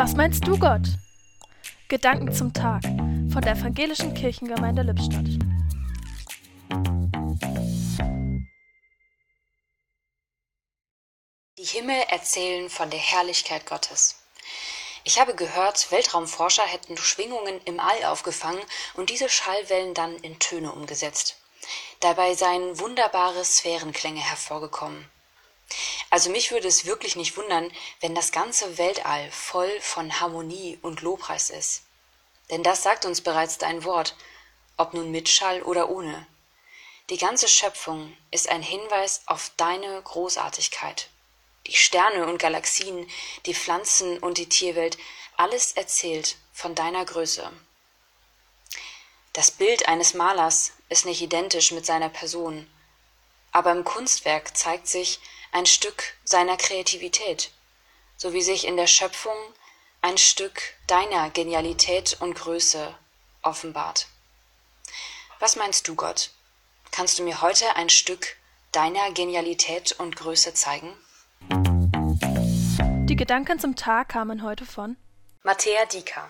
Was meinst du, Gott? Gedanken zum Tag von der Evangelischen Kirchengemeinde Lippstadt. Die Himmel erzählen von der Herrlichkeit Gottes. Ich habe gehört, Weltraumforscher hätten Schwingungen im All aufgefangen und diese Schallwellen dann in Töne umgesetzt. Dabei seien wunderbare Sphärenklänge hervorgekommen. Also mich würde es wirklich nicht wundern, wenn das ganze Weltall voll von Harmonie und Lobpreis ist. Denn das sagt uns bereits dein Wort, ob nun mit Schall oder ohne. Die ganze Schöpfung ist ein Hinweis auf deine Großartigkeit. Die Sterne und Galaxien, die Pflanzen und die Tierwelt, alles erzählt von deiner Größe. Das Bild eines Malers ist nicht identisch mit seiner Person, aber im Kunstwerk zeigt sich ein Stück seiner Kreativität, so wie sich in der Schöpfung ein Stück deiner Genialität und Größe offenbart. Was meinst du, Gott? Kannst du mir heute ein Stück deiner Genialität und Größe zeigen? Die Gedanken zum Tag kamen heute von Mattea Dika